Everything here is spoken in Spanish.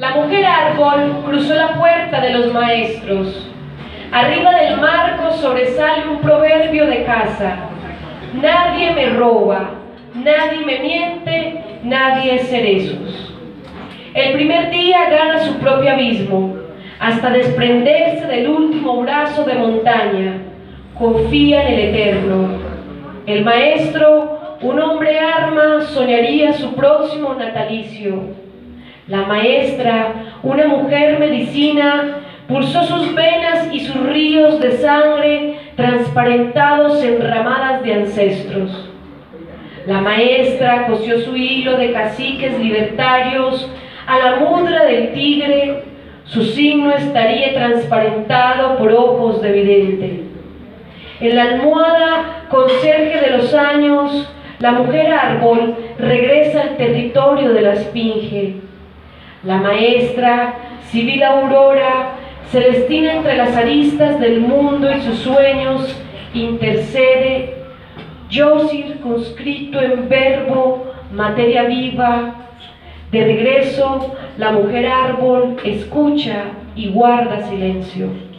La mujer árbol cruzó la puerta de los maestros. Arriba del marco sobresale un proverbio de casa. Nadie me roba, nadie me miente, nadie es cerezos. El primer día gana su propio abismo, hasta desprenderse del último brazo de montaña. Confía en el Eterno. El maestro, un hombre arma, soñaría su próximo natalicio. La maestra, una mujer medicina, pulsó sus venas y sus ríos de sangre transparentados en ramadas de ancestros. La maestra cosió su hilo de caciques libertarios a la mudra del tigre, su signo estaría transparentado por ojos de vidente. En la almohada conserje de los años, la mujer árbol regresa al territorio de la esfinge. La maestra, civil aurora, Celestina entre las aristas del mundo y sus sueños, intercede, yo circunscrito en verbo, materia viva, de regreso, la mujer árbol escucha y guarda silencio.